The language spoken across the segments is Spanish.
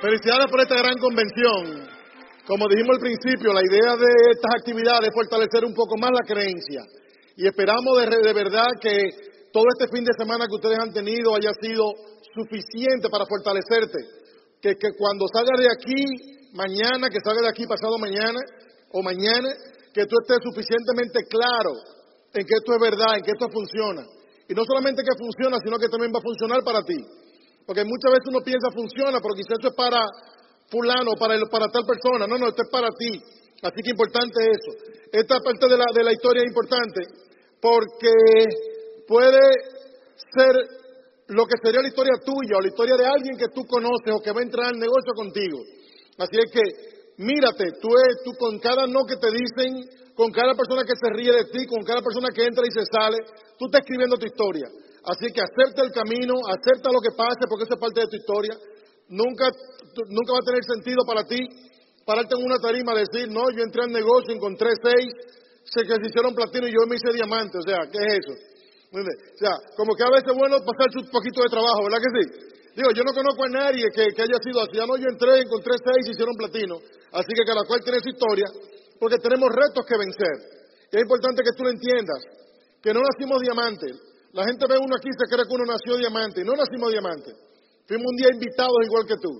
Felicidades por esta gran convención. Como dijimos al principio, la idea de estas actividades es fortalecer un poco más la creencia. Y esperamos de, de verdad que todo este fin de semana que ustedes han tenido haya sido suficiente para fortalecerte. Que, que cuando salgas de aquí, mañana, que salgas de aquí pasado mañana o mañana, que tú estés suficientemente claro en que esto es verdad, en que esto funciona. Y no solamente que funciona, sino que también va a funcionar para ti. Porque muchas veces uno piensa funciona, pero quizás esto es para fulano, para, para tal persona. No, no, esto es para ti. Así que importante eso. Esta parte de la, de la historia es importante porque puede ser lo que sería la historia tuya o la historia de alguien que tú conoces o que va a entrar al negocio contigo. Así es que mírate, tú, es, tú con cada no que te dicen, con cada persona que se ríe de ti, con cada persona que entra y se sale, tú estás escribiendo tu historia. Así que acepta el camino, acepta lo que pase porque eso es parte de tu historia. Nunca, nunca va a tener sentido para ti pararte en una tarima y decir, no, yo entré al negocio, encontré seis, se que se hicieron platino y yo me hice diamante. O sea, ¿qué es eso? O sea, como que a veces es bueno pasar un poquito de trabajo, ¿verdad que sí? Digo, yo no conozco a nadie que, haya sido así. Ya no, yo entré, encontré seis y hicieron platino. Así que cada cual tiene su historia, porque tenemos retos que vencer. Y es importante que tú lo entiendas, que no nacimos diamantes. La gente ve uno aquí y se cree que uno nació diamante. No nacimos diamante. Fuimos un día invitados igual que tú.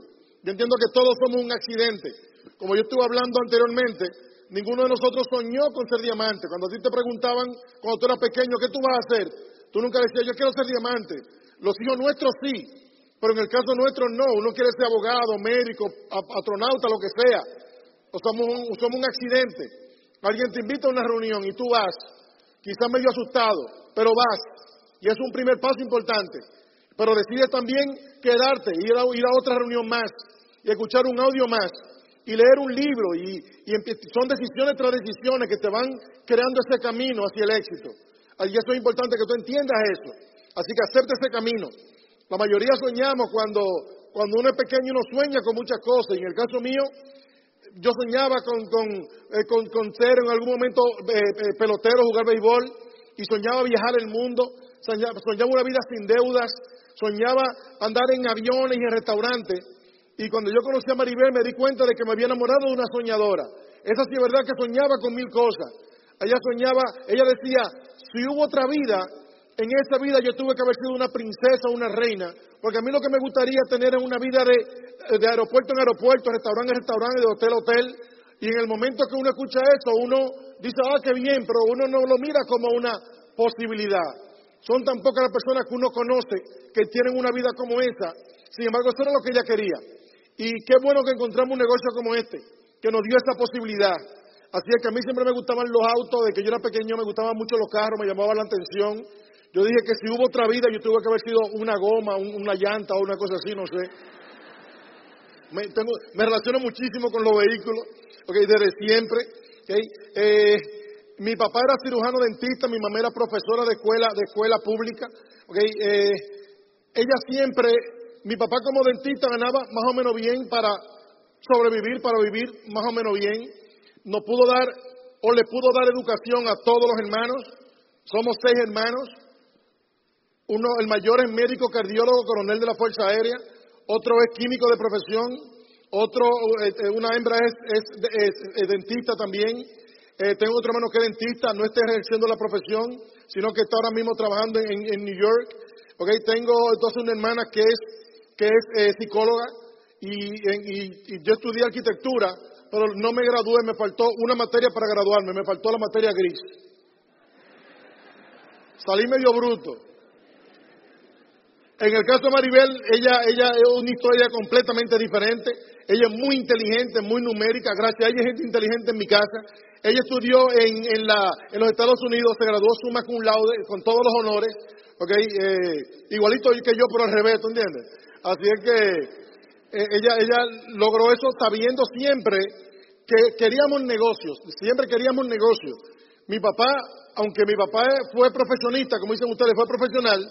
Yo entiendo que todos somos un accidente. Como yo estuve hablando anteriormente, ninguno de nosotros soñó con ser diamante. Cuando a ti te preguntaban, cuando tú eras pequeño, ¿qué tú vas a hacer? Tú nunca decías, yo quiero ser diamante. Los hijos nuestros sí, pero en el caso nuestro no. Uno quiere ser abogado, médico, astronauta, lo que sea. O somos un, somos un accidente. Alguien te invita a una reunión y tú vas, quizás medio asustado, pero vas. Y es un primer paso importante. Pero decides también quedarte, ir a, ir a otra reunión más y escuchar un audio más y leer un libro y, son decisiones tras decisiones que te van creando ese camino hacia el éxito. Y eso es importante que tú entiendas eso. Así que acepta ese camino. La mayoría soñamos cuando, cuando uno es pequeño, uno sueña con muchas cosas. Y en el caso mío, yo soñaba con, con, eh, ser en algún momento eh, eh, pelotero, jugar béisbol, y soñaba viajar el mundo, soñaba, una vida sin deudas, soñaba andar en aviones y en restaurantes. Y cuando yo conocí a Maribel me di cuenta de que me había enamorado de una soñadora. Esa sí es verdad que soñaba con mil cosas. Ella soñaba, ella decía, si hubo otra vida, en esa vida yo tuve que haber sido una princesa o una reina, porque a mí lo que me gustaría tener es una vida de, de aeropuerto en aeropuerto, restaurante en restaurante, de hotel a hotel, y en el momento que uno escucha eso, uno dice, ah, qué bien, pero uno no lo mira como una posibilidad. Son tan pocas las personas que uno conoce que tienen una vida como esa. Sin embargo, eso era lo que ella quería. Y qué bueno que encontramos un negocio como este, que nos dio esa posibilidad. Así es que a mí siempre me gustaban los autos, de que yo era pequeño me gustaban mucho los carros, me llamaban la atención. Yo dije que si hubo otra vida yo tuve que haber sido una goma, una llanta o una cosa así, no sé. Me, relaciono muchísimo con los vehículos, desde siempre. Eh, mi papá era cirujano dentista, mi mamá era profesora de escuela, de escuela pública. Eh, ella siempre, mi papá como dentista ganaba más o menos bien para sobrevivir, para vivir más o menos bien no pudo dar o le pudo dar educación a todos los hermanos. Somos seis hermanos. Uno, el mayor es médico cardiólogo, coronel de la Fuerza Aérea. Otro es químico de profesión. Otro, eh, eh, una hembra es, dentista también. Eh, tengo otro hermano que es dentista, no está ejerciendo la profesión, sino que está ahora mismo trabajando en, New York. Okay, tengo entonces una hermana que es, que es psicóloga y, y yo estudié arquitectura pero no me gradué, me faltó una materia para graduarme, me faltó la materia gris. Salí medio bruto. En el caso de Maribel, ella, ella es una historia completamente diferente. Ella es muy inteligente, muy numérica. Gracias a ella hay gente inteligente en mi casa. Ella estudió en, en, la, en los Estados Unidos, se graduó summa cum laude, con todos los honores. Okay, eh, igualito que yo, pero al revés, ¿tú entiendes? Así es que eh, ella, ella logró eso sabiendo siempre que queríamos negocios, siempre queríamos negocios. Mi papá, aunque mi papá fue profesionista, como dicen ustedes, fue profesional,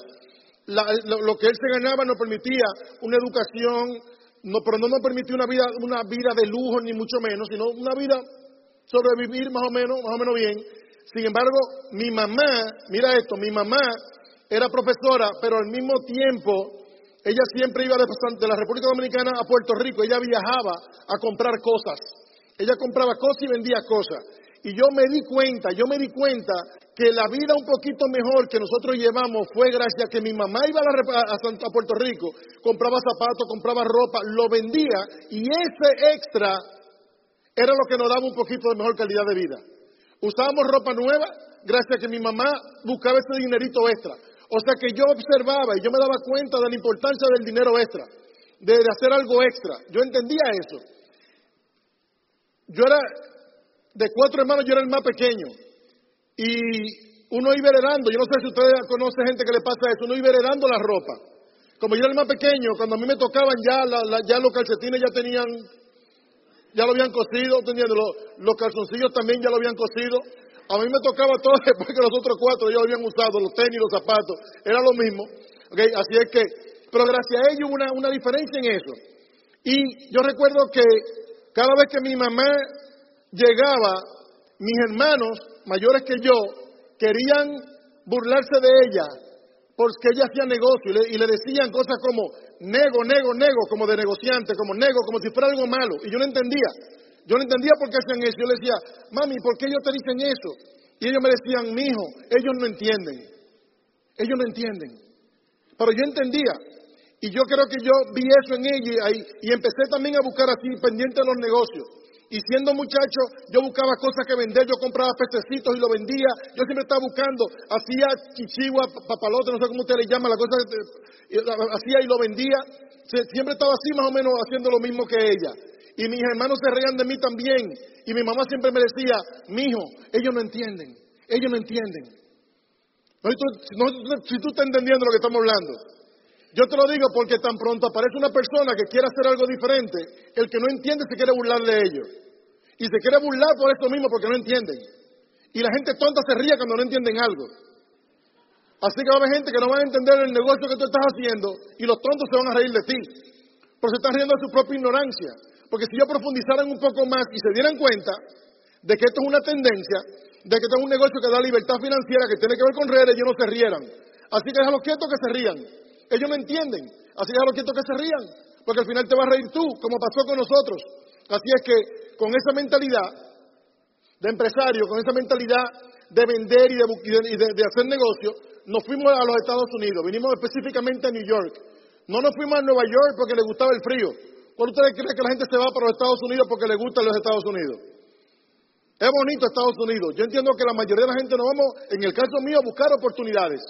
lo, que él se ganaba nos permitía una educación, no, pero no nos permitía una vida, una vida de lujo, ni mucho menos, sino una vida sobrevivir más o menos, más o menos bien. Sin embargo, mi mamá, mira esto, mi mamá era profesora, pero al mismo tiempo ella siempre iba de la República Dominicana a Puerto Rico, ella viajaba a comprar cosas. Ella compraba cosas y vendía cosas. Y yo me di cuenta, yo me di cuenta que la vida un poquito mejor que nosotros llevamos fue gracias a que mi mamá iba a, a, Puerto Rico, compraba zapatos, compraba ropa, lo vendía y ese extra era lo que nos daba un poquito de mejor calidad de vida. Usábamos ropa nueva gracias a que mi mamá buscaba ese dinerito extra. O sea que yo observaba y yo me daba cuenta de la importancia del dinero extra, de hacer algo extra. Yo entendía eso. Yo era, de cuatro hermanos yo era el más pequeño. Y uno iba heredando, yo no sé si ustedes conocen gente que le pasa eso, uno iba heredando la ropa. Como yo era el más pequeño, cuando a mí me tocaban ya, ya los calcetines ya tenían, ya lo habían cosido, Los, los calzoncillos también ya lo habían cosido. A mí me tocaba todo después que los otros cuatro ya lo habían usado, los tenis, los zapatos, era lo mismo. Okay, así es que, pero gracias a ello hubo una, una diferencia en eso. Y yo recuerdo que cada vez que mi mamá llegaba, mis hermanos mayores que yo querían burlarse de ella porque ella hacía negocio y le, decían cosas como nego, nego, nego, como de negociante, como nego, como si fuera algo malo. Y yo no entendía. Yo no entendía por qué hacían eso. Yo le decía, mami, ¿por qué ellos te dicen eso? Y ellos me decían, mi hijo, ellos no entienden. Ellos no entienden. Pero yo entendía. Y yo creo que yo vi eso en ella y, y empecé también a buscar así, pendiente de los negocios. Y siendo muchacho, yo buscaba cosas que vender, yo compraba pececitos y lo vendía. Yo siempre estaba buscando, hacía chichigua, papalote, no sé cómo usted le llama, la cosa, hacía y lo vendía. Siempre estaba así más o menos haciendo lo mismo que ella. Y mis hermanos se reían de mí también. Y mi mamá siempre me decía, mijo, ellos no entienden, ellos no entienden. si tú estás entendiendo lo que estamos hablando. Yo te lo digo porque tan pronto aparece una persona que quiere hacer algo diferente, el que no entiende se quiere burlar de ellos. Y se quiere burlar por esto mismo porque no entienden. Y la gente tonta se ríe cuando no entienden algo. Así que va a haber gente que no va a entender el negocio que tú estás haciendo y los tontos se van a reír de ti. Pero se están riendo de su propia ignorancia. Porque si yo profundizaran un poco más y se dieran cuenta de que esto es una tendencia, de que esto es un negocio que da libertad financiera, que tiene que ver con redes, ellos no se rieran. Así que déjalo quieto que se rían. Ellos no entienden. Así que lo quieto que se rían, porque al final te vas a reír tú, como pasó con nosotros. Así es que con esa mentalidad de empresario, con esa mentalidad de vender y de, hacer negocio, nos fuimos a los Estados Unidos. Vinimos específicamente a New York. No nos fuimos a Nueva York porque le gustaba el frío. ¿Por ustedes creen que la gente se va para los Estados Unidos porque le gustan los Estados Unidos? Es bonito Estados Unidos. Yo entiendo que la mayoría de la gente nos vamos, en el caso mío, a buscar oportunidades.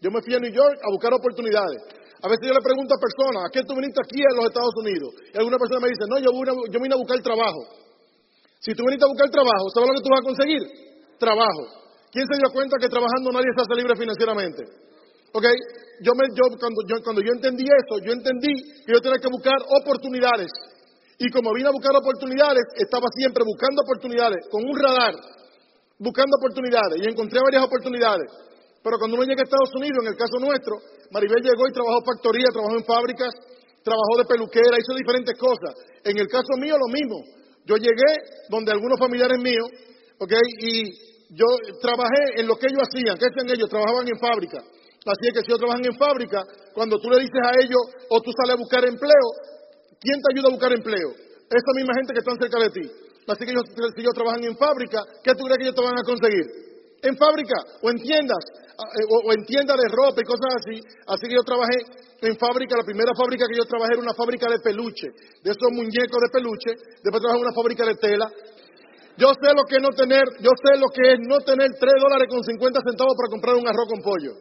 Yo me fui a New York a buscar oportunidades. A veces yo le pregunto a personas, ¿a qué tú viniste aquí en los Estados Unidos? Y alguna persona me dice, no, yo, yo vine a buscar trabajo. Si tú viniste a buscar trabajo, ¿sabes lo que tú vas a conseguir? Trabajo. ¿Quién se dio cuenta que trabajando nadie se hace libre financieramente? ¿Ok? Yo, me, yo, cuando, yo, cuando yo entendí eso, yo entendí que yo tenía que buscar oportunidades. Y como vine a buscar oportunidades, estaba siempre buscando oportunidades, con un radar, buscando oportunidades. Y encontré varias oportunidades. Pero cuando uno llega a Estados Unidos, en el caso nuestro, Maribel llegó y trabajó factoría, trabajó en fábricas, trabajó de peluquera, hizo diferentes cosas. En el caso mío, lo mismo. Yo llegué donde algunos familiares míos, ¿ok? Y yo trabajé en lo que ellos hacían. ¿Qué hacían ellos? Trabajaban en fábrica. Así es que si ellos trabajan en fábrica, cuando tú le dices a ellos o tú sales a buscar empleo, ¿quién te ayuda a buscar empleo? Esa misma gente que está cerca de ti. Así que ellos, si ellos trabajan en fábrica, ¿qué tú crees que ellos te van a conseguir? En fábrica o en tiendas. Eh, o, en tiendas de ropa y cosas así. Así que yo trabajé en fábrica, la primera fábrica que yo trabajé era una fábrica de peluche, de esos muñecos de peluche. Después trabajé en una fábrica de tela. Yo sé lo que es no tener, yo sé lo que es no tener 3 dólares con 50 centavos para comprar un arroz con pollo.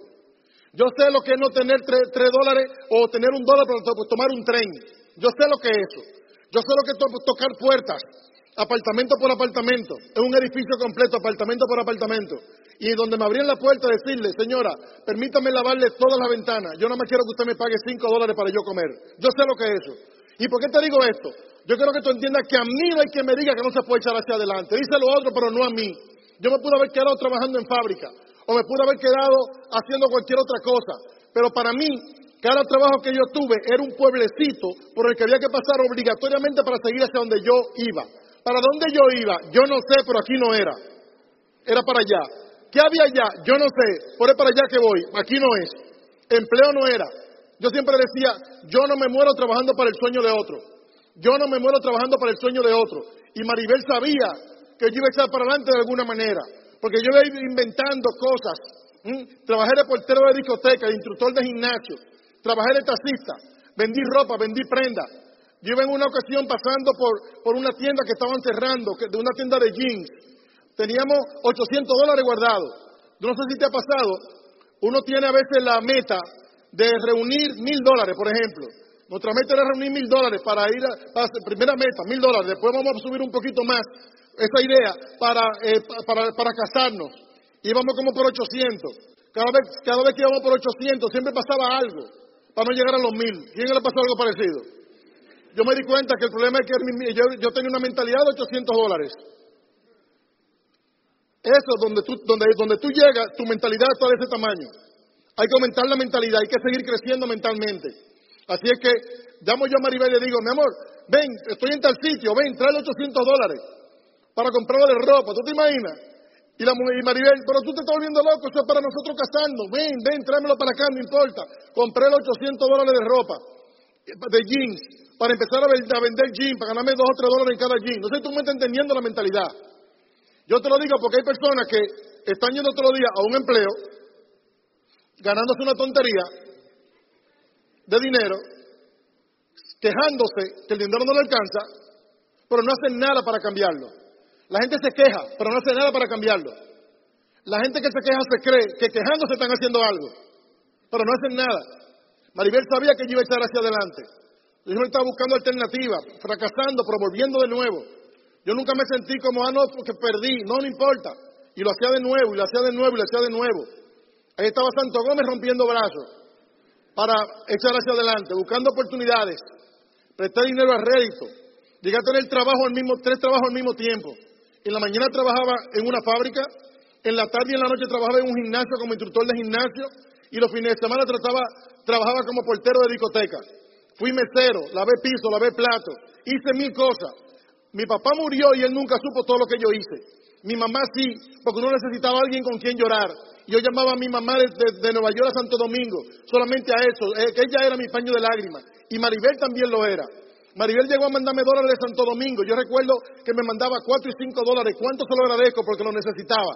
Yo sé lo que es no tener 3, dólares o tener un dólar para tomar un tren. Yo sé lo que es eso. Yo sé lo que es tocar puertas, apartamento por apartamento. Es un edificio completo, apartamento por apartamento y donde me abrían la puerta decirle, señora, permítame lavarle todas las ventanas, yo no me quiero que usted me pague cinco dólares para yo comer. Yo sé lo que es eso. ¿Y por qué te digo esto? Yo quiero que tú entiendas que a mí no hay que me diga que no se puede echar hacia adelante. Dice lo otro, pero no a mí. Yo me pude haber quedado trabajando en fábrica o me pude haber quedado haciendo cualquier otra cosa. Pero para mí, cada trabajo que yo tuve era un pueblecito por el que había que pasar obligatoriamente para seguir hacia donde yo iba. ¿Para dónde yo iba? Yo no sé, pero aquí no era. Era para allá. ¿Qué había allá? Yo no sé. Por ahí para allá que voy. Aquí no es. Empleo no era. Yo siempre decía, yo no me muero trabajando para el sueño de otro. Yo no me muero trabajando para el sueño de otro. Y Maribel sabía que yo iba a echar para adelante de alguna manera. Porque yo iba inventando cosas. Trabajé de portero de discoteca, de instructor de gimnasio. Trabajé de taxista. Vendí ropa, vendí prenda. Yo iba en una ocasión pasando por, por una tienda que estaban cerrando, de una tienda de jeans. Teníamos 800 dólares guardados. No sé si te ha pasado. Uno tiene a veces la meta de reunir mil dólares, por ejemplo. Nuestra meta era reunir mil dólares para ir a, para, primera meta, mil dólares. Después vamos a subir un poquito más esa idea para, eh, para, para casarnos. Íbamos como por 800. Cada vez, cada vez que íbamos por 800 siempre pasaba algo para no llegar a los mil. ¿Quién le pasó algo parecido? Yo me di cuenta que el problema es que yo, yo tenía una mentalidad de 800 dólares. Eso, donde tú, donde, donde tú llegas, tu mentalidad está de ese tamaño. Hay que aumentar la mentalidad, hay que seguir creciendo mentalmente. Así es que llamo yo a Maribel y le digo, mi amor, ven, estoy en tal sitio, ven, trae 800 dólares para comprarlo de ropa, ¿tú te imaginas? Y, la, y Maribel, pero tú te estás volviendo loco, eso es para nosotros casarnos, ven, ven, tráemelo para acá, no importa. Compré los 800 dólares de ropa, de jeans, para empezar a, vender jeans, para ganarme 2 o 3 dólares en cada jeans. No sé si tú me estás entendiendo la mentalidad. Yo te lo digo porque hay personas que están yendo todos los días a un empleo, ganándose una tontería de dinero, quejándose que el dinero no le alcanza, pero no hacen nada para cambiarlo. La gente se queja, pero no hace nada para cambiarlo. La gente que se queja se cree que quejándose están haciendo algo, pero no hacen nada. Maribel sabía que yo iba a echar hacia adelante. Yo estaba buscando alternativas, fracasando, pero volviendo de nuevo. Yo nunca me sentí como, ah, no, porque perdí, no, no importa. Y lo hacía de nuevo, y lo hacía de nuevo, y lo hacía de nuevo. Ahí estaba Santo Gómez rompiendo brazos para echar hacia adelante, buscando oportunidades. Presté dinero a rédito. Llegué a tener trabajo al mismo, tres trabajos al mismo tiempo. En la mañana trabajaba en una fábrica, en la tarde y en la noche trabajaba en un gimnasio como instructor de gimnasio y los fines de semana trabajaba como portero de discoteca. Fui mesero, lavé piso, lavé plato, hice mil cosas. Mi papá murió y él nunca supo todo lo que yo hice. Mi mamá sí, porque uno necesitaba a alguien con quien llorar. Yo llamaba a mi mamá de, Nueva York a Santo Domingo, solamente a eso, eh, que ella era mi paño de lágrimas. Y Maribel también lo era. Maribel llegó a mandarme dólares de Santo Domingo. Yo recuerdo que me mandaba cuatro y cinco dólares. ¿Cuánto se lo agradezco? Porque lo necesitaba.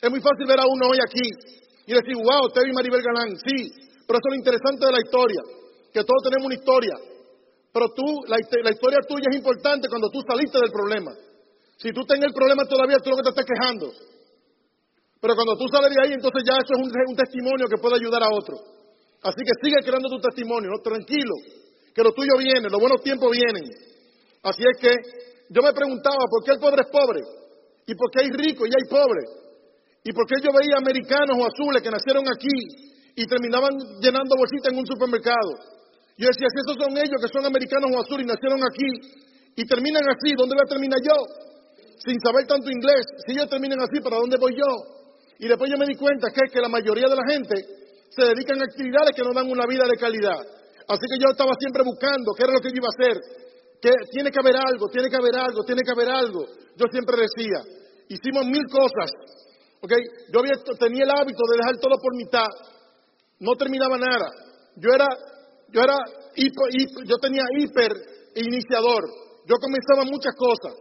Es muy fácil ver a uno hoy aquí y decir, wow, usted y Maribel Galán. Sí, pero eso es lo interesante de la historia, que todos tenemos una historia. Pero tú, la, historia tuya es importante cuando tú saliste del problema. Si tú tienes el problema todavía, tú lo que te estás quejando. Pero cuando tú sales de ahí, entonces ya eso es un, testimonio que puede ayudar a otro. Así que sigue creando tu testimonio, tranquilo, que lo tuyo viene, los buenos tiempos vienen. Así es que yo me preguntaba por qué el pobre es pobre y por qué hay rico y hay pobre y por qué yo veía americanos o azules que nacieron aquí y terminaban llenando bolsitas en un supermercado. Yo decía, si esos son ellos que son americanos o azules y nacieron aquí y terminan así, ¿dónde voy a terminar yo? Sin saber tanto inglés, si ellos terminan así, ¿para dónde voy yo? Y después yo me di cuenta que, que la mayoría de la gente se dedican a actividades que no dan una vida de calidad. Así que yo estaba siempre buscando qué era lo que yo iba a hacer. Que tiene que haber algo, tiene que haber algo, tiene que haber algo. Yo siempre decía, hicimos mil cosas. ¿okay? Yo tenía el hábito de dejar todo por mitad. No terminaba nada. Yo era, yo era, yo tenía hiper iniciador. Yo comenzaba muchas cosas.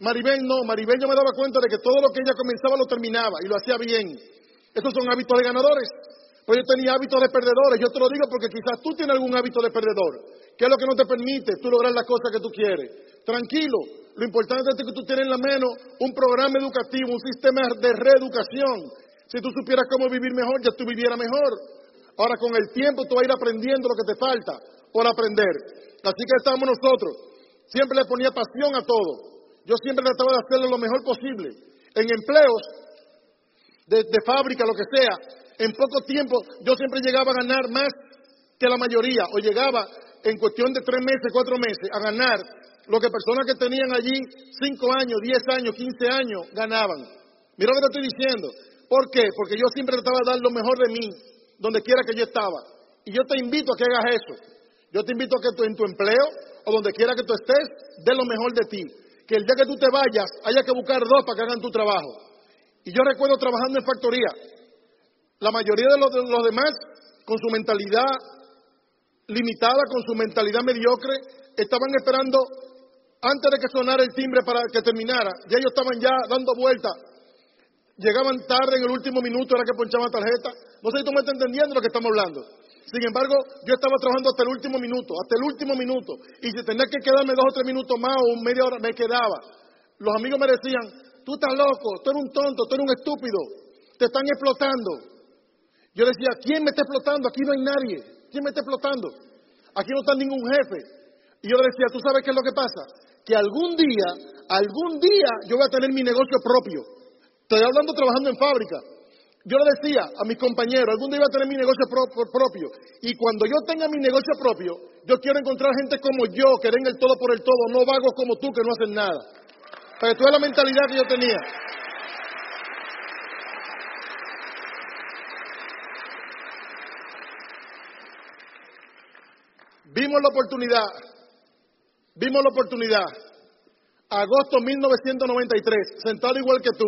Maribel no, Maribel yo me daba cuenta de que todo lo que ella comenzaba lo terminaba y lo hacía bien. Esos son hábitos de ganadores. Pues yo tenía hábitos de perdedores. Yo te lo digo porque quizás tú tienes algún hábito de perdedor. ¿Qué es lo que no te permite tú lograr las cosas que tú quieres? Tranquilo. Lo importante es que tú tienes en la mano un programa educativo, un sistema de reeducación. Si tú supieras cómo vivir mejor, ya tú vivieras mejor. Ahora con el tiempo tú vas a ir aprendiendo lo que te falta por aprender. Así que estamos nosotros. Siempre le ponía pasión a todo. Yo siempre trataba de hacerlo lo mejor posible. En empleos de, fábrica, lo que sea, en poco tiempo yo siempre llegaba a ganar más que la mayoría, o llegaba en cuestión de tres meses, cuatro meses, a ganar lo que personas que tenían allí cinco años, diez años, quince años ganaban. Mira lo que te estoy diciendo. ¿Por qué? Porque yo siempre trataba de dar lo mejor de mí, donde quiera que yo estaba. Y yo te invito a que hagas eso. Yo te invito a que tú en tu empleo o donde quiera que tú estés, dé lo mejor de ti que el día que tú te vayas haya que buscar dos para que hagan tu trabajo. Y yo recuerdo trabajando en factoría. La mayoría de los, demás, con su mentalidad limitada, con su mentalidad mediocre, estaban esperando antes de que sonara el timbre para que terminara. Ya ellos estaban ya dando vueltas. Llegaban tarde en el último minuto, era que ponchaban tarjeta. No sé si tú me estás entendiendo lo que estamos hablando. Sin embargo, yo estaba trabajando hasta el último minuto, hasta el último minuto. Y si tenía que quedarme dos o tres minutos más o media hora, me quedaba. Los amigos me decían, tú estás loco, tú eres un tonto, tú eres un estúpido, te están explotando. Yo decía, ¿quién me está explotando? Aquí no hay nadie. ¿Quién me está explotando? Aquí no está ningún jefe. Y yo le decía, ¿tú sabes qué es lo que pasa? Que algún día, algún día yo voy a tener mi negocio propio. Estoy hablando trabajando en fábrica. Yo le decía a mis compañeros, algún día voy a tener mi negocio propio. Y cuando yo tenga mi negocio propio, yo quiero encontrar gente como yo, que den el todo por el todo, no vagos como tú que no hacen nada. Para que tú la mentalidad que yo tenía. Vimos la oportunidad, vimos la oportunidad. Agosto 1993, sentado igual que tú.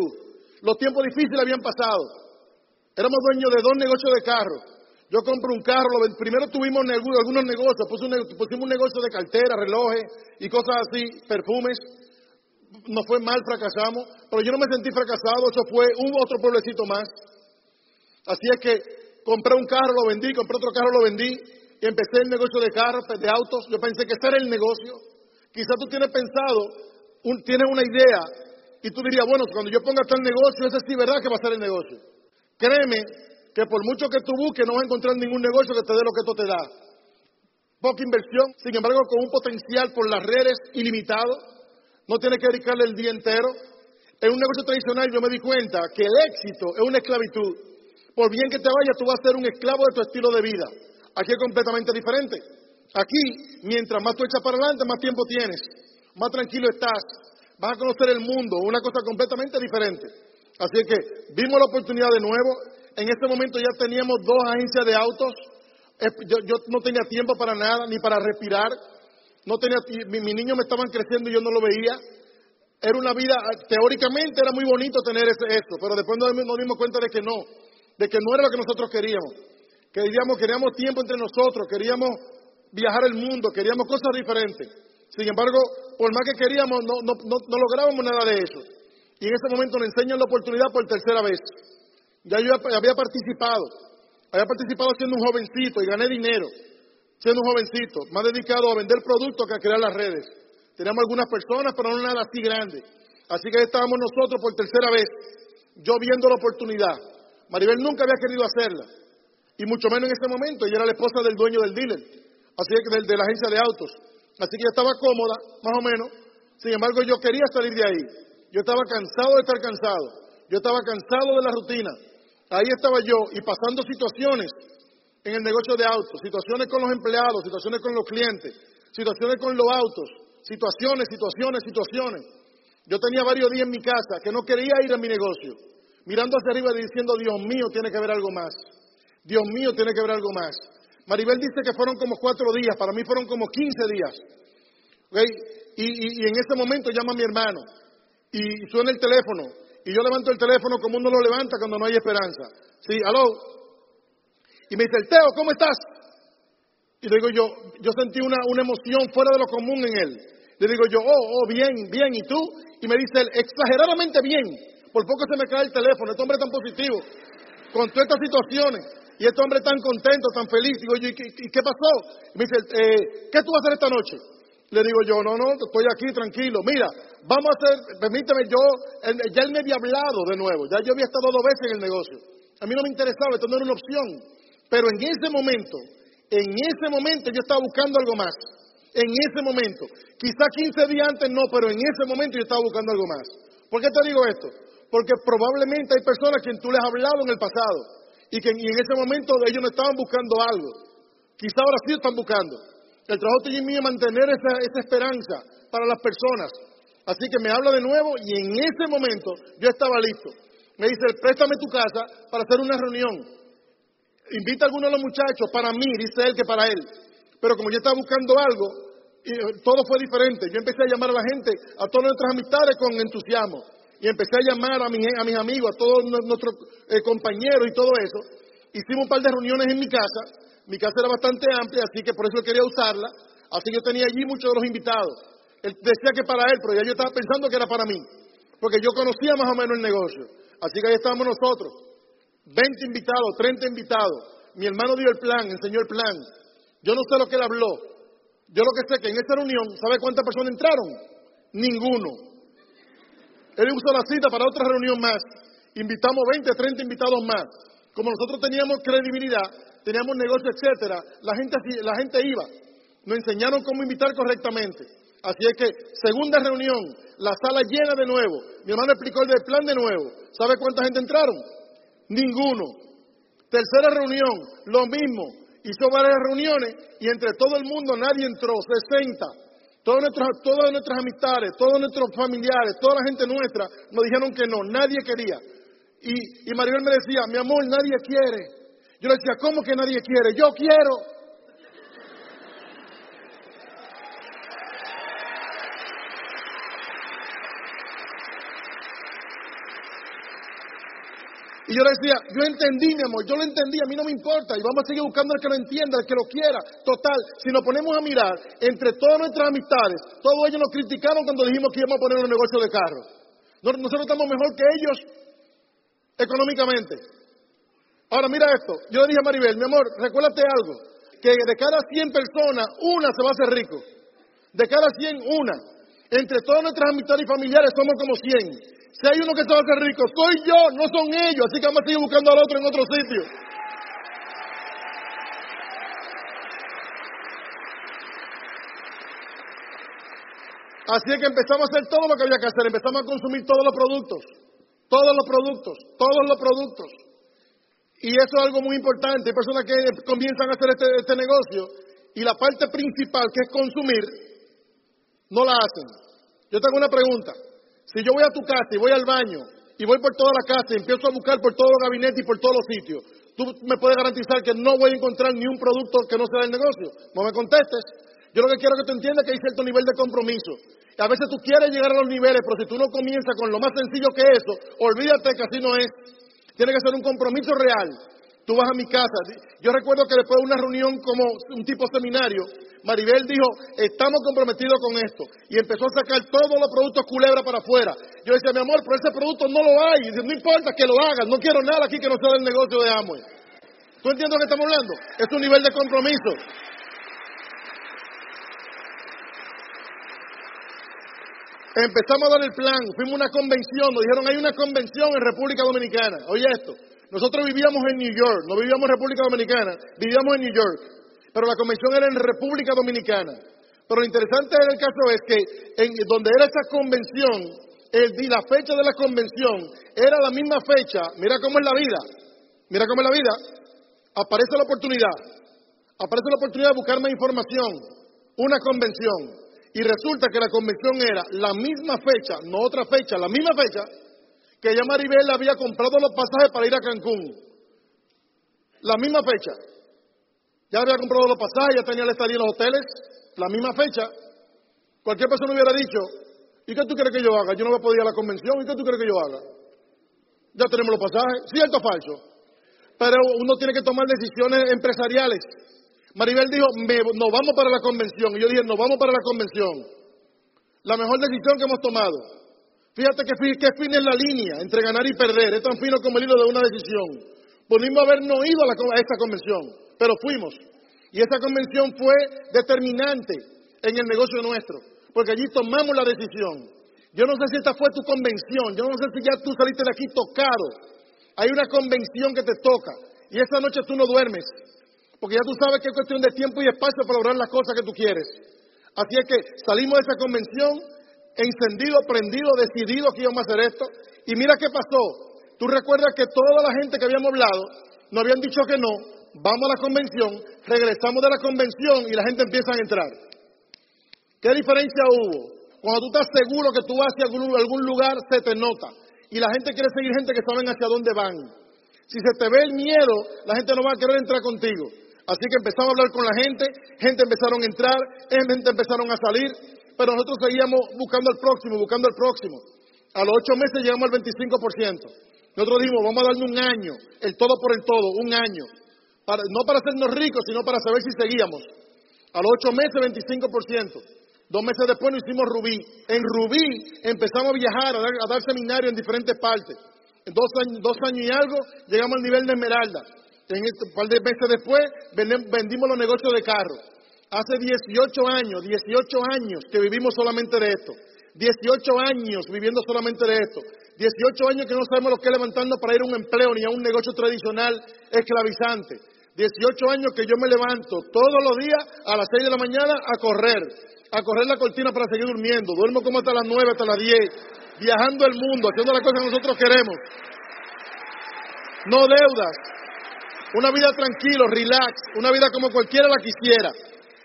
Los tiempos difíciles habían pasado. Éramos dueños de dos negocios de carros. Yo compré un carro, primero tuvimos algunos negocios, pusimos un negocio de cartera, relojes y cosas así, perfumes. No fue mal, fracasamos, pero yo no me sentí fracasado, eso fue un otro pueblecito más. Así es que compré un carro, lo vendí, compré otro carro, lo vendí, y empecé el negocio de carros, de autos, yo pensé que ese era el negocio. Quizás tú tienes pensado, tienes una idea y tú dirías, bueno, cuando yo ponga tal negocio, ese sí, ¿verdad que va a ser el negocio? Créeme que por mucho que tú busques, no vas a encontrar ningún negocio que te dé lo que esto te da. Poca inversión, sin embargo, con un potencial por las redes ilimitado, no tienes que dedicarle el día entero. En un negocio tradicional yo me di cuenta que el éxito es una esclavitud. Por bien que te vayas, tú vas a ser un esclavo de tu estilo de vida. Aquí es completamente diferente. Aquí, mientras más tú echas para adelante, más tiempo tienes, más tranquilo estás, vas a conocer el mundo, una cosa completamente diferente. Así que vimos la oportunidad de nuevo. En este momento ya teníamos dos agencias de autos. Yo, no tenía tiempo para nada, ni para respirar. No tenía, mi, mis niños me estaban creciendo y yo no lo veía. Era una vida, teóricamente era muy bonito tener ese, esto, pero después nos dimos cuenta de que no, de que no era lo que nosotros queríamos. Queríamos, queríamos tiempo entre nosotros, queríamos viajar el mundo, queríamos cosas diferentes. Sin embargo, por más que queríamos, no, no, no, lográbamos nada de eso. Y en ese momento nos enseñan la oportunidad por tercera vez. Ya yo había participado, había participado siendo un jovencito y gané dinero, siendo un jovencito, más dedicado a vender productos que a crear las redes. Teníamos algunas personas, pero no nada así grande. Así que estábamos nosotros por tercera vez, yo viendo la oportunidad. Maribel nunca había querido hacerla. Y mucho menos en ese momento, ella era la esposa del dueño del dealer, así que de, de la agencia de autos. Así que ella estaba cómoda, más o menos. Sin embargo, yo quería salir de ahí. Yo estaba cansado de estar cansado. Yo estaba cansado de la rutina. Ahí estaba yo y pasando situaciones en el negocio de autos, situaciones con los empleados, situaciones con los clientes, situaciones con los autos, situaciones, situaciones, situaciones. Yo tenía varios días en mi casa que no quería ir a mi negocio, mirando hacia arriba y diciendo, Dios mío, tiene que haber algo más. Dios mío, tiene que haber algo más. Maribel dice que fueron como cuatro días, para mí fueron como quince días. Y, en ese momento llama a mi hermano y suena el teléfono y yo levanto el teléfono como uno lo levanta cuando no hay esperanza. Sí, aló. Y me dice, Teo, ¿cómo estás? Y le digo yo, yo sentí una, una emoción fuera de lo común en él. Le digo yo, oh, oh, bien, bien, ¿y tú? Y me dice él, exageradamente bien. Por poco se me cae el teléfono, este hombre tan positivo, con todas estas situaciones. Y este hombre tan contento, tan feliz. Digo yo, ¿y qué, pasó? me dice, eh, ¿qué tú vas a hacer esta noche? Le digo yo, no, no, estoy aquí tranquilo. Mira, vamos a hacer, permíteme, yo, ya él me había hablado de nuevo, ya yo había estado dos veces en el negocio. A mí no me interesaba, esto no era una opción. Pero en ese momento, en ese momento yo estaba buscando algo más. En ese momento. Quizá 15 días antes no, pero en ese momento yo estaba buscando algo más. ¿Por qué te digo esto? Porque probablemente hay personas a quien tú les has hablado en el pasado y que en ese momento ellos no estaban buscando algo. Quizá ahora sí están buscando. El trabajo tuyo y mío es mantener esa, esa esperanza para las personas. Así que me habla de nuevo y en ese momento yo estaba listo. Me dice, préstame tu casa para hacer una reunión. Invita a alguno de los muchachos para mí, dice él que para él. Pero como yo estaba buscando algo, eh, todo fue diferente. Yo empecé a llamar a la gente, a todas nuestras amistades con entusiasmo y empecé a llamar a, a mis amigos, a todos nuestros eh, compañeros y todo eso. Hicimos un par de reuniones en mi casa Mi casa era bastante amplia, así que por eso quería usarla. Así que yo tenía allí muchos de los invitados. Él decía que para él, pero ya yo estaba pensando que era para mí. Porque yo conocía más o menos el negocio. Así que ahí estábamos nosotros. 20 invitados, 30 invitados. Mi hermano dio el plan, enseñó el plan. Yo no sé lo que él habló. Yo lo que sé que en esa reunión, ¿sabe cuántas personas entraron? Ninguno. Él usó la cita para otra reunión más. Invitamos 20, 30 invitados más. Como nosotros teníamos credibilidad, teníamos negocio, etcétera, la gente, la gente iba. Nos enseñaron cómo invitar correctamente. Así es que, segunda reunión, la sala llena de nuevo. Mi hermano explicó el plan de nuevo. ¿Sabe cuánta gente entraron? Ninguno. Tercera reunión, lo mismo. Hizo varias reuniones y entre todo el mundo nadie entró, 60. Todas nuestras, todas nuestras amistades, todos nuestros familiares, toda la gente nuestra nos dijeron que no, nadie quería. Y, y Maribel me decía, mi amor, nadie quiere. Yo le decía, ¿cómo que nadie quiere? Yo quiero. Y yo le decía, yo entendí, mi amor, yo lo entendí, a mí no me importa. Y vamos a seguir buscando al que lo entienda, al que lo quiera. Total, si nos ponemos a mirar, entre todas nuestras amistades, todos ellos nos criticaron cuando dijimos que íbamos a poner un negocio de carro. Nosotros estamos mejor que ellos económicamente. Ahora mira esto, yo le dije a Maribel, mi amor, recuérdate algo, que de cada 100 personas, una se va a hacer rico. De cada 100, una. Entre todas nuestras amistades y familiares somos como 100. Si hay uno que se va a hacer rico, soy yo, no son ellos. Así que vamos a seguir buscando al otro en otro sitio. Así es que empezamos a hacer todo lo que había que hacer. Empezamos a consumir todos los productos. Todos los productos. Todos los productos. Y eso es algo muy importante. Hay personas que comienzan a hacer este, este negocio y la parte principal, que es consumir, no la hacen. Yo tengo una pregunta. Si yo voy a tu casa y voy al baño y voy por toda la casa y empiezo a buscar por todos los gabinetes y por todos los sitios, tú me puedes garantizar que no voy a encontrar ni un producto que no sea del negocio. No me contestes. Yo lo que quiero que tú entiendas es que hay cierto nivel de compromiso. A veces tú quieres llegar a los niveles, pero si tú no comienzas con lo más sencillo que eso, olvídate que así no es. Tiene que ser un compromiso real. Tú vas a mi casa. Yo recuerdo que después de una reunión como un tipo seminario, Maribel dijo, estamos comprometidos con esto. Y empezó a sacar todos los productos culebra para afuera. Yo decía, mi amor, pero ese producto no lo hay. Y dice, no importa que lo hagan, no quiero nada aquí que no sea del negocio de Amway. ¿Tú entiendes lo que estamos hablando? Es un nivel de compromiso. Empezamos a dar el plan, fuimos a una convención, nos dijeron, hay una convención en República Dominicana. Oye esto, nosotros vivíamos en New York, no vivíamos en República Dominicana, vivíamos en New York, pero la convención era en República Dominicana. Pero lo interesante del caso es que en donde era esa convención, la fecha de la convención era la misma fecha, mira cómo es la vida, mira cómo es la vida, aparece la oportunidad, aparece la oportunidad de buscar más información, una convención, y resulta que la convención era la misma fecha, no otra fecha, la misma fecha, que ya Maribel había comprado los pasajes para ir a Cancún. La misma fecha. Ya había comprado los pasajes, ya tenía la estadía en los hoteles, la misma fecha. Cualquier persona hubiera dicho, ¿y qué tú quieres que yo haga? Yo no voy a poder ir a la convención, ¿y qué tú quieres que yo haga? Ya tenemos los pasajes, cierto o falso. Pero uno tiene que tomar decisiones empresariales. Maribel dijo, nos vamos para la convención. Y yo dije, nos vamos para la convención. La mejor decisión que hemos tomado. Fíjate que, que fin es la línea entre ganar y perder. Es tan fino como el hilo de una decisión. Pudimos habernos ido a, la, a esta convención, pero fuimos. Y esa convención fue determinante en el negocio nuestro, porque allí tomamos la decisión. Yo no sé si esta fue tu convención, yo no sé si ya tú saliste de aquí tocado. Hay una convención que te toca y esa noche tú no duermes, porque ya tú sabes que es cuestión de tiempo y espacio para lograr las cosas que tú quieres. Así es que salimos de esa convención encendido, prendido, decidido que íbamos a hacer esto. Y mira qué pasó. Tú recuerdas que toda la gente que habíamos hablado nos habían dicho que no, vamos a la convención, regresamos de la convención y la gente empieza a entrar. ¿Qué diferencia hubo? Cuando tú estás seguro que tú vas hacia algún lugar, se te nota. Y la gente quiere seguir gente que saben hacia dónde van. Si se te ve el miedo, la gente no va a querer entrar contigo. Así que empezamos a hablar con la gente, gente empezaron a entrar, gente empezaron a salir, pero nosotros seguíamos buscando el próximo, buscando el próximo. A los ocho meses llegamos al 25%. Nosotros dijimos, vamos a darle un año, el todo por el todo, un año. no para hacernos ricos, sino para saber si seguíamos. A los ocho meses, 25%. Dos meses después nos hicimos Rubí. En Rubí empezamos a viajar, a dar, seminarios en diferentes partes. En dos años, dos años y algo llegamos al nivel de Esmeralda. En este, par de meses después vendimos los negocios de carro. Hace 18 años, 18 años que vivimos solamente de esto. 18 años viviendo solamente de esto. 18 años que no sabemos lo que es levantando para ir a un empleo ni a un negocio tradicional esclavizante. 18 años que yo me levanto todos los días a las 6 de la mañana a correr, a correr la cortina para seguir durmiendo. Duermo como hasta las 9, hasta las 10, viajando el mundo, haciendo las cosas que nosotros queremos. No deudas. Una vida tranquilo, relax, una vida como cualquiera la quisiera.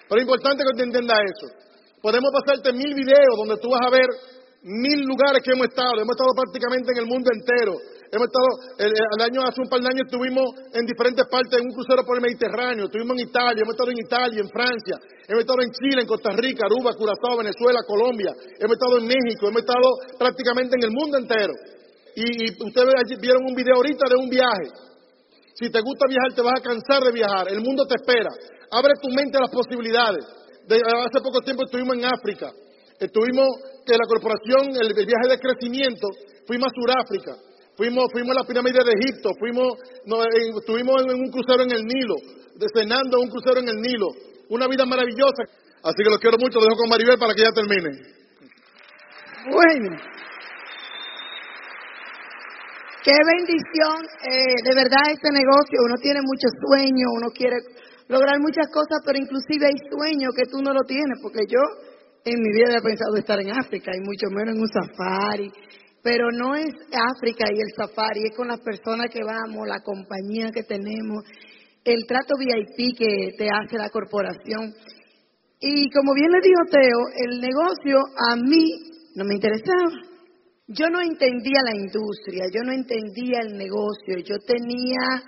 Pero es importante que te entienda eso. Podemos pasarte mil videos donde tú vas a ver mil lugares que hemos estado. Hemos estado prácticamente en el mundo entero. Hemos estado, el, año, hace un par de años estuvimos en diferentes partes, en un crucero por el Mediterráneo, estuvimos en Italia, hemos estado en Italia, en Francia, hemos estado en Chile, en Costa Rica, Aruba, Curazao, Venezuela, Colombia, hemos estado en México, hemos estado prácticamente en el mundo entero. Y, y ustedes vieron un video ahorita de un viaje. Si te gusta viajar, te vas a cansar de viajar. El mundo te espera. Abre tu mente a las posibilidades. hace poco tiempo estuvimos en África. Estuvimos en la corporación, el, viaje de crecimiento, fuimos a Sudáfrica. Fuimos, fuimos a la pirámide de Egipto, fuimos, estuvimos en, un crucero en el Nilo, cenando en un crucero en el Nilo. Una vida maravillosa. Así que los quiero mucho, dejo con Maribel para que ya termine. Bueno. Qué bendición, eh, de verdad este negocio, uno tiene muchos sueños, uno quiere lograr muchas cosas, pero inclusive hay sueños que tú no lo tienes, porque yo en mi vida he pensado estar en África y mucho menos en un safari, pero no es África y el safari, es con las personas que vamos, la compañía que tenemos, el trato VIP que te hace la corporación. Y como bien le dijo Teo, el negocio a mí no me interesaba. Yo no entendía la industria, yo no entendía el negocio, yo tenía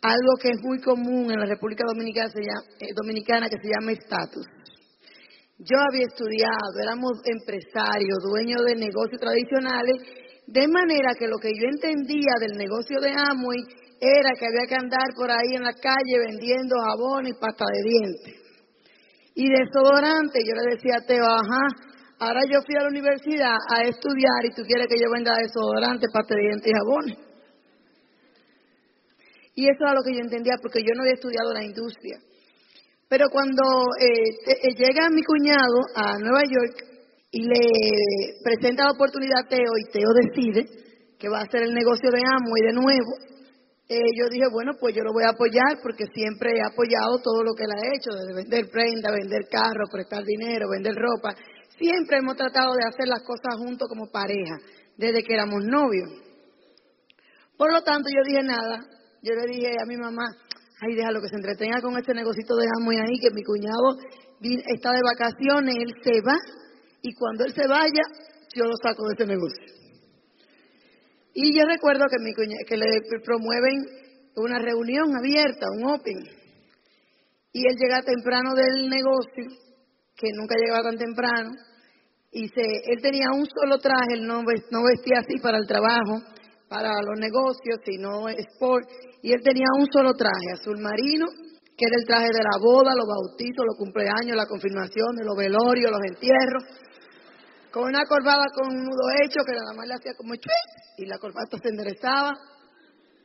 algo que es muy común en la República Dominicana, eh, Dominicana que se llama estatus. Yo había estudiado, éramos empresarios, dueños de negocios tradicionales, de manera que lo que yo entendía del negocio de Amway era que había que andar por ahí en la calle vendiendo jabón y pasta de dientes. Y desodorante, yo le decía a Teo, ajá, ahora yo fui a la universidad a estudiar y tú quieres que yo venda desodorante, pasta de dientes y jabones. Y eso era lo que yo entendía porque yo no había estudiado la industria. Pero cuando eh, eh, llega mi cuñado a Nueva York y le presenta la oportunidad a Teo y Teo decide que va a hacer el negocio de Amo y de nuevo, eh, yo dije, bueno, pues yo lo voy a apoyar porque siempre he apoyado todo lo que él ha hecho, desde vender prenda, vender carro, prestar dinero, vender ropa. Siempre hemos tratado de hacer las cosas juntos como pareja, desde que éramos novios. Por lo tanto, yo dije nada, yo le dije a mi mamá, ay, déjalo que se entretenga con este negocito de ahí, que mi cuñado está de vacaciones, él se va, y cuando él se vaya, yo lo saco de ese negocio. Y yo recuerdo que, mi que le promueven una reunión abierta, un open, y él llega temprano del negocio, que nunca llegaba tan temprano, y se, él tenía un solo traje, él no, no vestía así para el trabajo, para los negocios, sino sport, y él tenía un solo traje, azul marino, que era el traje de la boda, los bautizos, los cumpleaños, la confirmación, los velorios, los entierros, con una corbata con un nudo hecho que nada más le hacía como y la corbata se enderezaba.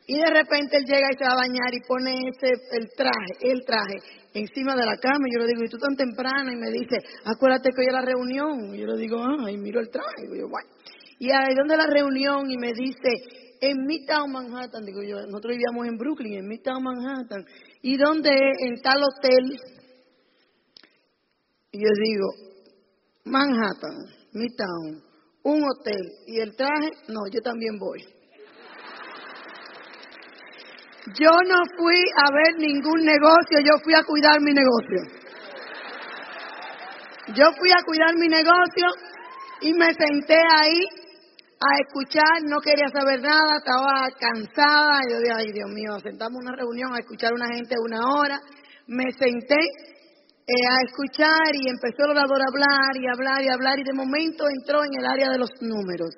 Y de repente él llega y se va a bañar y pone ese, el traje, el traje, encima de la cama. Y yo le digo, ¿y tú tan temprano? Y me dice, acuérdate que hoy es la reunión. Y yo le digo, ah, y miro el traje. Y yo, bueno. Y ahí donde la reunión y me dice, en Midtown Manhattan, digo yo, nosotros vivíamos en Brooklyn, en Midtown Manhattan, y donde en tal hotel, y yo digo, Manhattan, Midtown, un hotel, y el traje, no, yo también voy. Yo no fui a ver ningún negocio, yo fui a cuidar mi negocio. Yo fui a cuidar mi negocio y me senté ahí a escuchar, no quería saber nada, estaba cansada. Yo dije, ay Dios mío, sentamos una reunión a escuchar a una gente una hora. Me senté eh, a escuchar y empezó el orador a hablar y hablar y hablar y de momento entró en el área de los números,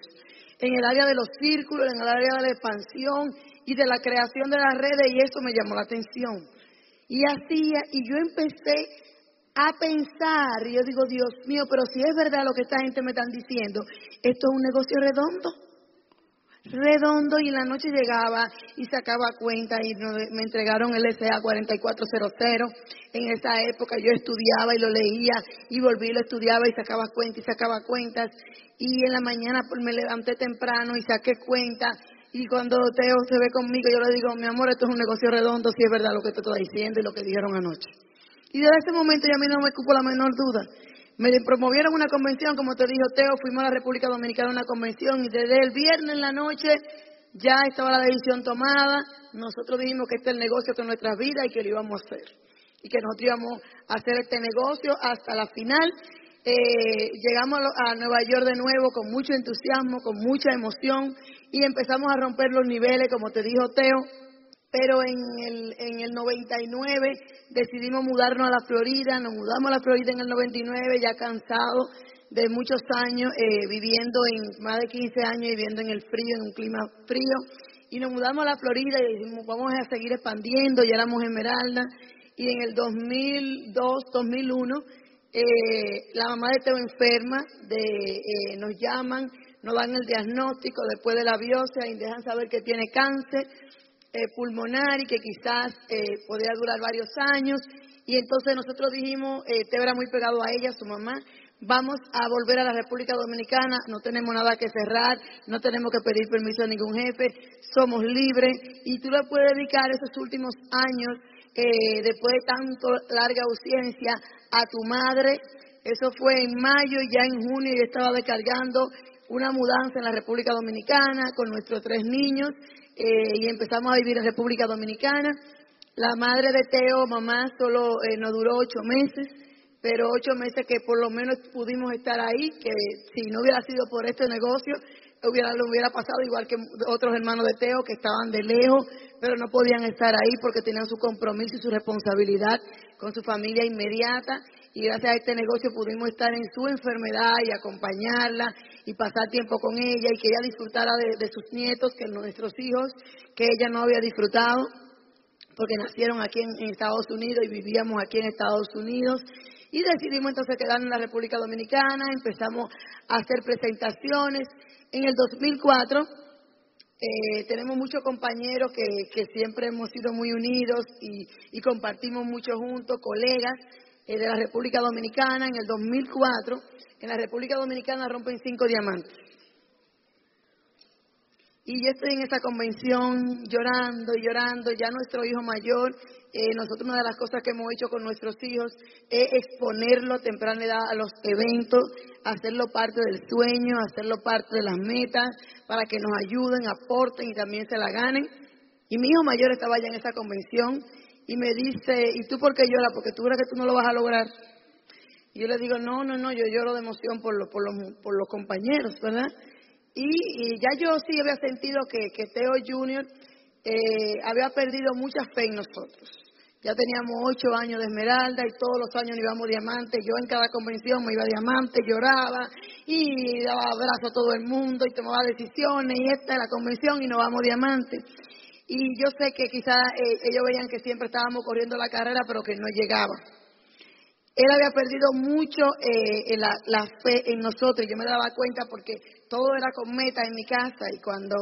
en el área de los círculos, en el área de la expansión y de la creación de las redes y eso me llamó la atención. Y hacía, y yo empecé a pensar, y yo digo, Dios mío, pero si es verdad lo que esta gente me están diciendo, esto es un negocio redondo redondo y en la noche llegaba y sacaba cuenta y me entregaron el SA 4400. En esa época yo estudiaba y lo leía y volví, lo estudiaba y sacaba cuentas y sacaba cuentas. Y en la mañana pues, me levanté temprano y saqué cuenta. Y cuando Teo se ve conmigo, yo le digo, mi amor, esto es un negocio redondo, si es verdad lo que te estoy diciendo y lo que dijeron anoche. Y desde ese momento ya a mí no me cupo la menor duda. Me promovieron una convención, como te dijo Teo, fuimos a la República Dominicana a una convención y desde el viernes en la noche ya estaba la decisión tomada. Nosotros dijimos que este es el negocio de nuestras vidas y que lo íbamos a hacer. Y que nosotros íbamos a hacer este negocio hasta la final. Eh, llegamos a Nueva York de nuevo con mucho entusiasmo, con mucha emoción y empezamos a romper los niveles, como te dijo Teo. Pero en el, en el 99 decidimos mudarnos a la Florida, nos mudamos a la Florida en el 99, ya cansado de muchos años eh, viviendo en, más de 15 años viviendo en el frío, en un clima frío, y nos mudamos a la Florida y dijimos, vamos a seguir expandiendo, ya éramos Esmeralda, y en el 2002, 2001, eh, la mamá de Teo enferma, de, eh, nos llaman, nos dan el diagnóstico después de la biopsia y dejan saber que tiene cáncer, eh, pulmonar y que quizás eh, podría durar varios años. Y entonces nosotros dijimos, eh, te era muy pegado a ella, su mamá, vamos a volver a la República Dominicana, no tenemos nada que cerrar, no tenemos que pedir permiso a ningún jefe, somos libres y tú le puedes dedicar esos últimos años, eh, después de tanto larga ausencia, a tu madre. Eso fue en mayo, ya en junio yo estaba descargando una mudanza en la República Dominicana con nuestros tres niños eh, y empezamos a vivir en República Dominicana. La madre de Teo, mamá, solo eh, duró ocho meses, pero ocho meses que por lo menos pudimos estar ahí, que si no hubiera sido por este negocio, hubiera, lo hubiera pasado igual que otros hermanos de Teo que estaban de lejos, pero no podían estar ahí porque tenían su compromiso y su responsabilidad con su familia inmediata. Y gracias a este negocio pudimos estar en su enfermedad y acompañarla y pasar tiempo con ella y que ella disfrutara de, sus nietos, que nuestros hijos, que ella no había disfrutado, porque nacieron aquí en, Estados Unidos y vivíamos aquí en Estados Unidos. Y decidimos entonces quedarnos en la República Dominicana, empezamos a hacer presentaciones. En el 2004 eh, tenemos muchos compañeros que, siempre hemos sido muy unidos y, compartimos mucho juntos, colegas eh, de la República Dominicana. En el 2004 en la República Dominicana rompen cinco diamantes. Y yo estoy en esa convención llorando y llorando, ya nuestro hijo mayor, eh, nosotros una de las cosas que hemos hecho con nuestros hijos es exponerlo a temprana edad a los eventos, hacerlo parte del sueño, hacerlo parte de las metas, para que nos ayuden, aporten y también se la ganen. Y mi hijo mayor estaba allá en esa convención y me dice, ¿y tú por qué lloras? Porque tú crees que tú no lo vas a lograr. Y yo le digo, no, no, no, yo lloro de emoción por, por, los, por los compañeros, ¿verdad? Y, ya yo sí había sentido que, que Teo Junior eh, había perdido mucha fe en nosotros. Ya teníamos ocho años de esmeralda y todos los años íbamos diamante. Yo en cada convención me iba diamante, lloraba y daba abrazo a todo el mundo y tomaba decisiones y esta es la convención y nos vamos diamante. Y yo sé que quizás eh, ellos veían que siempre estábamos corriendo la carrera pero que no llegaba él había perdido mucho eh, la, fe en nosotros. Yo me daba cuenta porque todo era con meta en mi casa y cuando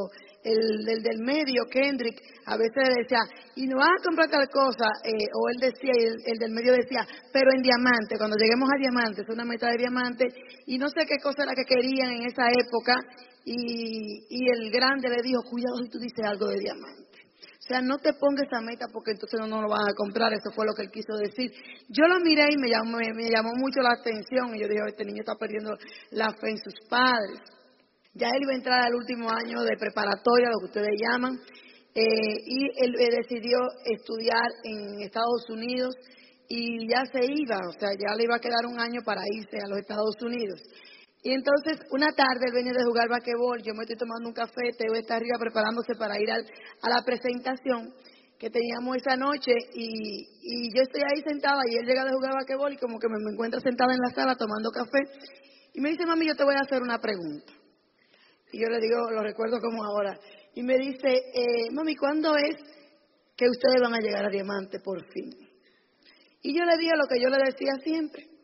el, del medio, Kendrick, a veces decía, y no vas a comprar tal cosa, eh, o él decía, y el, del medio decía, pero en diamante, cuando lleguemos a diamante, es una meta de diamante, y no sé qué cosa era que querían en esa época, y, y el grande le dijo, cuidado si tú dices algo de diamante. O sea, no te pongas esa meta porque entonces no, lo van a comprar. Eso fue lo que él quiso decir. Yo lo miré y me llamó, me, llamó mucho la atención. Y yo dije, este niño está perdiendo la fe en sus padres. Ya él iba a entrar al último año de preparatoria, lo que ustedes llaman. Eh, y él decidió estudiar en Estados Unidos y ya se iba, o sea, ya le iba a quedar un año para irse a los Estados Unidos. Y entonces, una tarde él venía de jugar basquetbol, yo me estoy tomando un café, Teo está arriba preparándose para ir a la presentación que teníamos esa noche y, yo estoy ahí sentada y él llega de jugar basquetbol y como que me, encuentra sentada en la sala tomando café y me dice, mami, yo te voy a hacer una pregunta. Y yo le digo, lo recuerdo como ahora. Y me dice, eh, mami, ¿cuándo es que ustedes van a llegar a Diamante por fin? Y yo le dije lo que yo le decía siempre.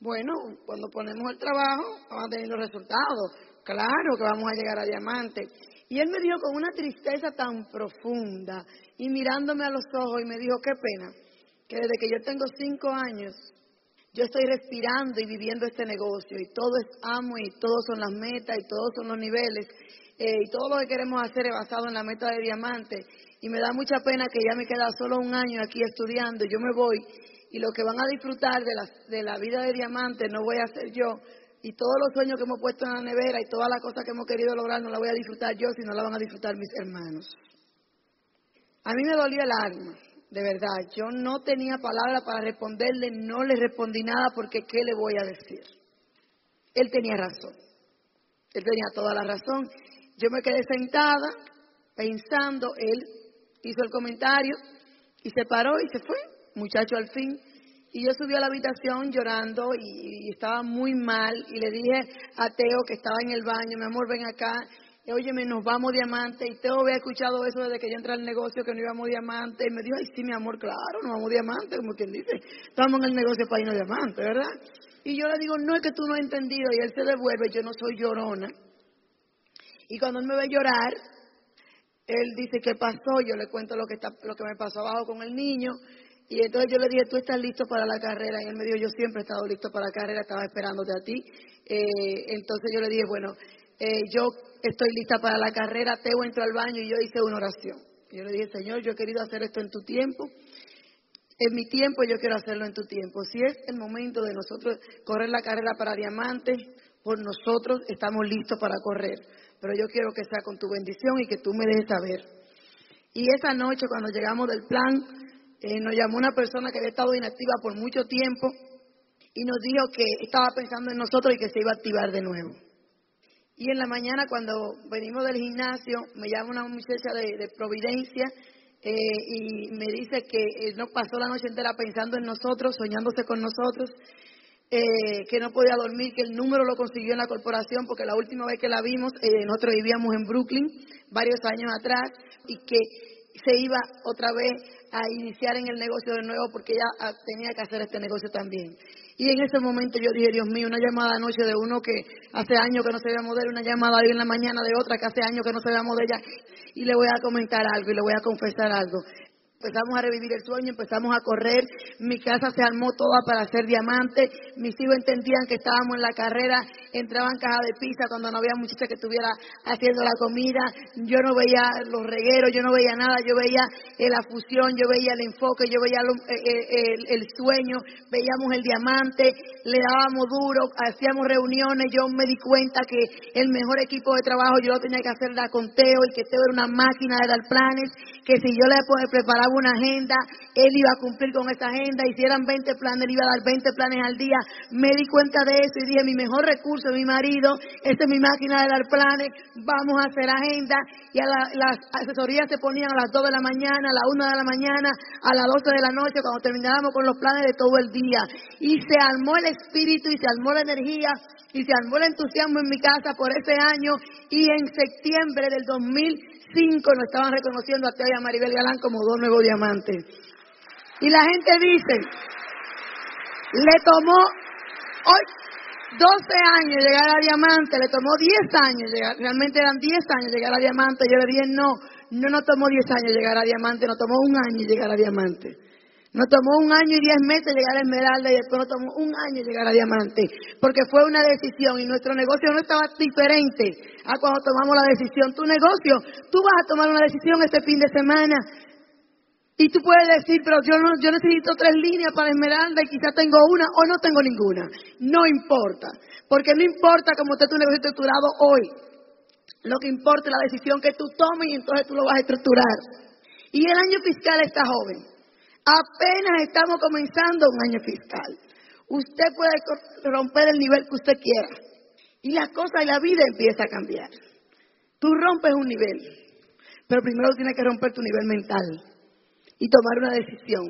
Bueno, cuando ponemos el trabajo, vamos a tener los resultados. Claro que vamos a llegar a diamante. Y él me dijo con una tristeza tan profunda y mirándome a los ojos y me dijo, qué pena, que desde que yo tengo cinco años, yo estoy respirando y viviendo este negocio y todo es amo y todos son las metas y todos son los niveles eh, y todo lo que queremos hacer es basado en la meta de diamante y me da mucha pena que ya me queda solo un año aquí estudiando, yo me voy y lo que van a disfrutar de la, de la vida de diamante no voy a ser yo y todos los sueños que hemos puesto en la nevera y todas las cosas que hemos querido lograr no las voy a disfrutar yo, sino las van a disfrutar mis hermanos. A mí me dolió el alma, de verdad. Yo no tenía palabra para responderle, no le respondí nada porque ¿qué le voy a decir? Él tenía razón. Él tenía toda la razón. Yo me quedé sentada pensando, él hizo el comentario y se paró y se fue, muchacho al fin. Y yo subí a la habitación llorando y, estaba muy mal y le dije a Teo que estaba en el baño, mi amor, ven acá, óyeme, nos vamos diamante. Y Teo había escuchado eso desde que yo entré al negocio, que no íbamos diamante. Y me dijo, ay, sí, mi amor, claro, nos vamos diamante, como quien dice, estamos en el negocio para irnos diamante, ¿verdad? Y yo le digo, no es que tú no has entendido. Y él se devuelve, yo no soy llorona. Y cuando él me ve llorar, él dice, ¿qué pasó? Yo le cuento lo que, está, lo que me pasó abajo con el niño. Y entonces yo le dije, ¿tú estás listo para la carrera? Y él me dijo, yo siempre he estado listo para la carrera, estaba esperándote a ti. Eh, entonces yo le dije, bueno, eh, yo estoy lista para la carrera, Teo entró al baño y yo hice una oración. Yo le dije, Señor, yo he querido hacer esto en tu tiempo. En mi tiempo yo quiero hacerlo en tu tiempo. Si es el momento de nosotros correr la carrera para diamantes, por nosotros estamos listos para correr. Pero yo quiero que sea con tu bendición y que tú me dejes saber. Y esa noche cuando llegamos del plan, eh, nos llamó una persona que había estado inactiva por mucho tiempo y nos dijo que estaba pensando en nosotros y que se iba a activar de nuevo. Y en la mañana cuando venimos del gimnasio, me llama una muchacha de, Providencia eh, y me dice que eh, no pasó la noche entera pensando en nosotros, soñándose con nosotros, que no podía dormir, que el número lo consiguió en la corporación, porque la última vez que la vimos, nosotros vivíamos en Brooklyn, varios años atrás, y que se iba otra vez a iniciar en el negocio de nuevo porque ella ah, tenía que hacer este negocio también. Y en ese momento yo dije, Dios mío, una llamada anoche de uno que hace años que no se veía de una llamada hoy en la mañana de otra que hace años que no se veía de ella. Y le voy a comentar algo y le voy a confesar algo empezamos a revivir el sueño, empezamos a correr, mi casa se armó toda para hacer diamante, mis hijos entendían que estábamos en la carrera, entraban caja de pizza cuando no había muchacha que estuviera haciendo la comida, yo no veía los regueros, yo no veía nada, yo veía eh, la fusión, yo veía el enfoque, yo veía eh, eh, el, sueño, veíamos el diamante, le dábamos duro, hacíamos reuniones, yo me di cuenta que el mejor equipo de trabajo yo lo tenía que hacer la conteo y que Teo era una máquina de dar planes, que si yo le preparaba una agenda, él iba a cumplir con esa agenda, y si eran 20 planes, él iba a dar 20 planes al día. Me di cuenta de eso y dije, mi mejor recurso mi marido, esta es mi máquina de dar planes, vamos a hacer agenda. Y las asesorías se ponían a las 2 de la mañana, a la 1 de la mañana, a las 12 de la noche, cuando terminábamos con los planes de todo el día. Y se armó el espíritu y se armó la energía y se armó el entusiasmo en mi casa por ese año y en septiembre del 2000 cinco nos estaban reconociendo a Teo y a Maribel Galán como dos nuevos diamantes. Y la gente dice, le tomó hoy 12 años llegar a diamante, le tomó 10 años llegar, realmente eran 10 años llegar a diamante. Yo le dije, no, no nos tomó 10 años llegar a diamante, nos tomó un año llegar a diamante. Nos tomó un año y diez meses llegar a Esmeralda y después nos tomó un año llegar a Diamante, porque fue una decisión y nuestro negocio no estaba diferente a cuando tomamos la decisión. Tu negocio, tú vas a tomar una decisión este fin de semana y tú puedes decir, pero yo, no, yo necesito tres líneas para Esmeralda y quizás tengo una o no tengo ninguna. No importa, porque no importa cómo esté tu negocio estructurado hoy. Lo que importa es la decisión que tú tomes y entonces tú lo vas a estructurar. Y el año fiscal está joven. Apenas estamos comenzando un año fiscal. Usted puede romper el nivel que usted quiera. Y las cosas y la vida empieza a cambiar. Tú rompes un nivel, pero primero tienes que romper tu nivel mental y tomar una decisión.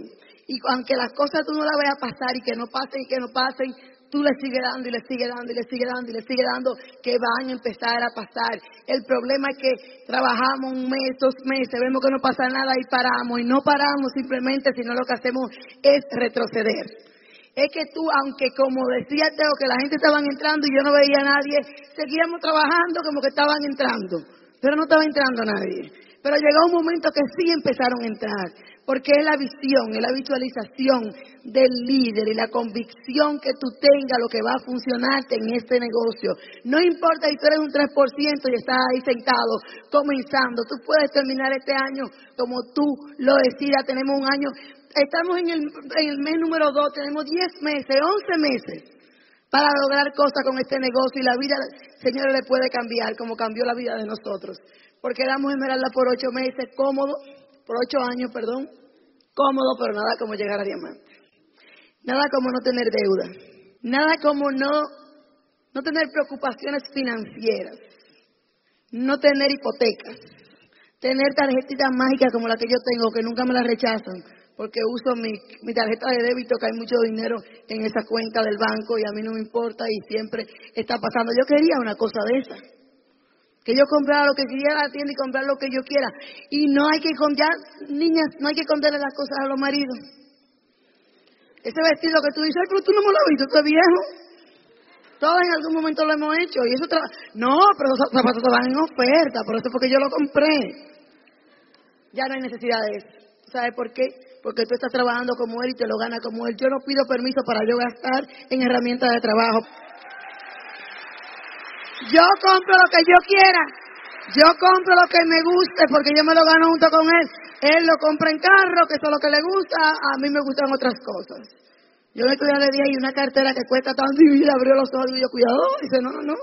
Y aunque las cosas tú no las veas pasar y que no pasen y que no pasen, tú le sigues dando y le sigues dando y le sigues dando y le sigues dando, que van a empezar a pasar. El problema es que trabajamos un mes, dos meses, vemos que no pasa nada y paramos. Y no paramos simplemente, sino lo que hacemos es retroceder. Es que tú, aunque como decía Teo, que la gente estaban entrando y yo no veía a nadie, seguíamos trabajando como que estaban entrando. Pero no estaba entrando nadie. Pero llegó un momento que sí empezaron a entrar, porque es la visión, es la visualización del líder y la convicción que tú tengas lo que va a funcionarte en este negocio. No importa si tú eres un 3% y estás ahí sentado comenzando, tú puedes terminar este año como tú lo decidas. Tenemos un año, estamos en el, mes número 2, tenemos 10 meses, 11 meses para lograr cosas con este negocio y la vida, Señor, le puede cambiar como cambió la vida de nosotros porque éramos Esmeralda por ocho meses, cómodo, por ocho años, perdón, cómodo, pero nada como llegar a diamante. Nada como no tener deuda. Nada como no, no tener preocupaciones financieras. No tener hipotecas. Tener tarjetitas mágicas como la que yo tengo, que nunca me las rechazan, porque uso mi, mi tarjeta de débito, que hay mucho dinero en esa cuenta del banco y a mí no me importa y siempre está pasando. Yo quería una cosa de esa que yo comprara lo que quisiera a la tienda y comprar lo que yo quiera. Y no hay que comprar, niñas, no hay que contarle las cosas a los maridos. Ese vestido que tú dices, pero tú no me lo has visto, tú viejo. Todos en algún momento lo hemos hecho. Y eso No, pero esos zapatos van en oferta, por eso fue que yo lo compré. Ya no hay necesidad de eso. ¿Sabes por qué? Porque tú estás trabajando como él y te lo gana como él. Yo no pido permiso para yo gastar en herramientas de trabajo. Yo compro lo que yo quiera. Yo compro lo que me guste porque yo me lo gano junto con él. Él lo compra en carro, que eso es lo que le gusta. A mí me gustan otras cosas. Yo me día le dije, hay una cartera que cuesta tanto y abrió los ojos y yo, cuidado. dice, no, no, no.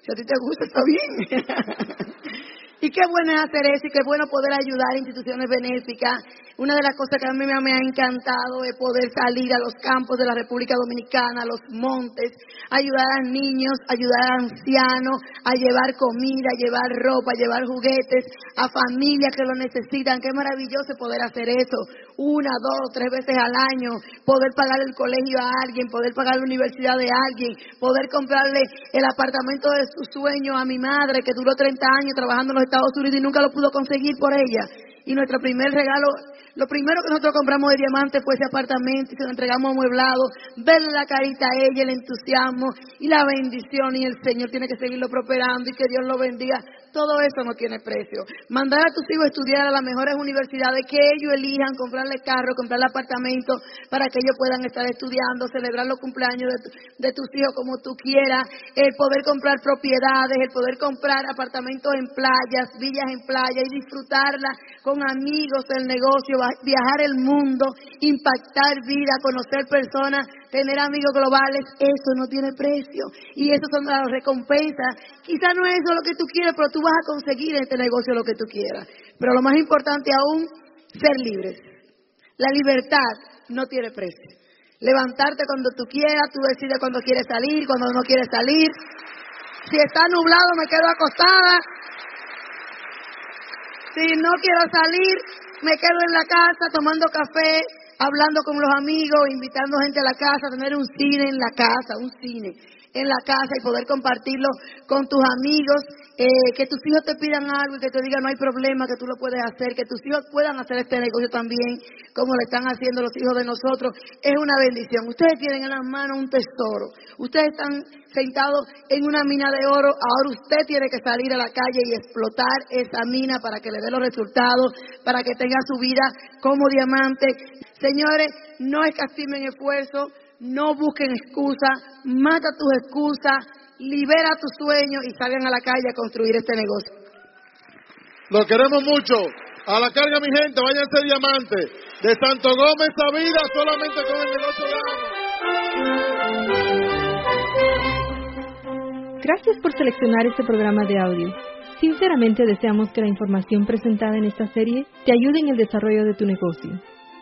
Si a ti te gusta, está bien. y qué bueno es hacer eso y qué bueno poder ayudar a instituciones benéficas una de las cosas que a mí me ha encantado es poder salir a los campos de la República Dominicana, a los montes, ayudar a niños, ayudar a ancianos, a llevar comida, a llevar ropa, a llevar juguetes, a familias que lo necesitan. Qué maravilloso poder hacer eso una, dos, tres veces al año, poder pagar el colegio a alguien, poder pagar la universidad de alguien, poder comprarle el apartamento de su sueño a mi madre que duró 30 años trabajando en los Estados Unidos y nunca lo pudo conseguir por ella. Y nuestro primer regalo lo primero que nosotros compramos de diamante fue ese apartamento y se lo entregamos amueblado, verle la carita a ella, el entusiasmo y la bendición y el Señor tiene que seguirlo prosperando y que Dios lo bendiga. Todo eso no tiene precio. Mandar a tus hijos a estudiar a las mejores universidades, que ellos elijan comprarle carro, comprarle apartamento para que ellos puedan estar estudiando, celebrar los cumpleaños de, de tus hijos como tú quieras, el poder comprar propiedades, el poder comprar apartamentos en playas, villas en playa y disfrutarla con amigos del negocio viajar el mundo, impactar vida, conocer personas, tener amigos globales, eso no tiene precio. Y eso son las recompensas. Quizá no es eso lo que tú quieres, pero tú vas a conseguir en este negocio lo que tú quieras. Pero lo más importante aún, ser libres. La libertad no tiene precio. Levantarte cuando tú quieras, tú decides cuando quieres salir, cuando no quieres salir. Si está nublado, me quedo acostada. Si no quiero salir, me quedo en la casa tomando café, hablando con los amigos, invitando gente a la casa, tener un cine en la casa, un cine en la casa y poder compartirlo con tus amigos, eh, que tus hijos te pidan algo y que te digan no hay problema, que tú lo puedes hacer, que tus hijos puedan hacer este negocio también, como lo están haciendo los hijos de nosotros, es una bendición. Ustedes tienen en las manos un tesoro, ustedes están sentados en una mina de oro, ahora usted tiene que salir a la calle y explotar esa mina para que le dé los resultados, para que tenga su vida como diamante. Señores, no escatimen esfuerzo, no busquen excusas, mata tus excusas, libera tus sueños y salgan a la calle a construir este negocio. Lo queremos mucho. A la carga, mi gente, váyanse diamante. De Santo Gómez a vida solamente con el negocio de Gracias por seleccionar este programa de audio. Sinceramente deseamos que la información presentada en esta serie te ayude en el desarrollo de tu negocio.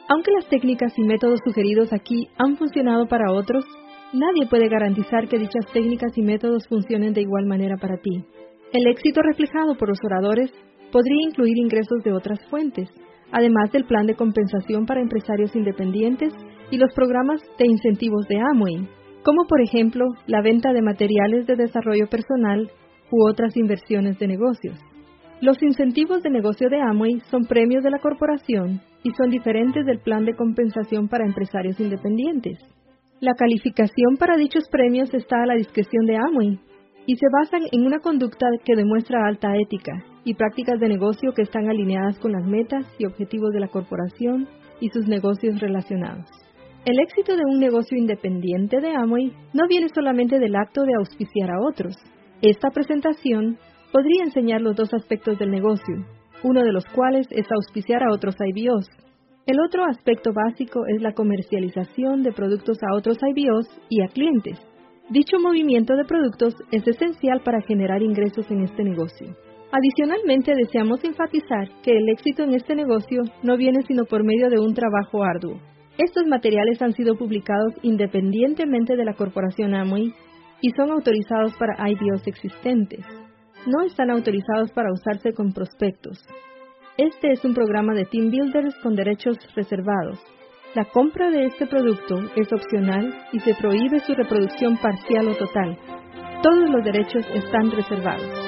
Aunque las técnicas y métodos sugeridos aquí han funcionado para otros, nadie puede garantizar que dichas técnicas y métodos funcionen de igual manera para ti. El éxito reflejado por los oradores podría incluir ingresos de otras fuentes, además del plan de compensación para empresarios independientes y los programas de incentivos de Amway. como por ejemplo la venta de materiales de desarrollo personal u otras inversiones de negocios. Los incentivos de negocio de Amway son premios de la corporación y son diferentes del plan de compensación para empresarios independientes. La calificación para dichos premios está a la discreción de Amway y se basan en una conducta que demuestra alta ética y prácticas de negocio que están alineadas con las metas y objetivos de la corporación y sus negocios relacionados. El éxito de un negocio independiente de Amway no viene solamente del acto de auspiciar a otros. Esta presentación podría enseñar los dos aspectos del negocio, uno de los cuales es auspiciar a otros IBOs. El otro aspecto básico es la comercialización de productos a otros IBOs y a clientes. Dicho movimiento de productos es esencial para generar ingresos en este negocio. Adicionalmente, deseamos enfatizar que el éxito en este negocio no viene sino por medio de un trabajo arduo. Estos materiales han sido publicados independientemente de la corporación Amway y son autorizados para IBOs existentes. No están autorizados para usarse con prospectos. Este es un programa de Team Builders con derechos reservados. La compra de este producto es opcional y se prohíbe su reproducción parcial o total. Todos los derechos están reservados.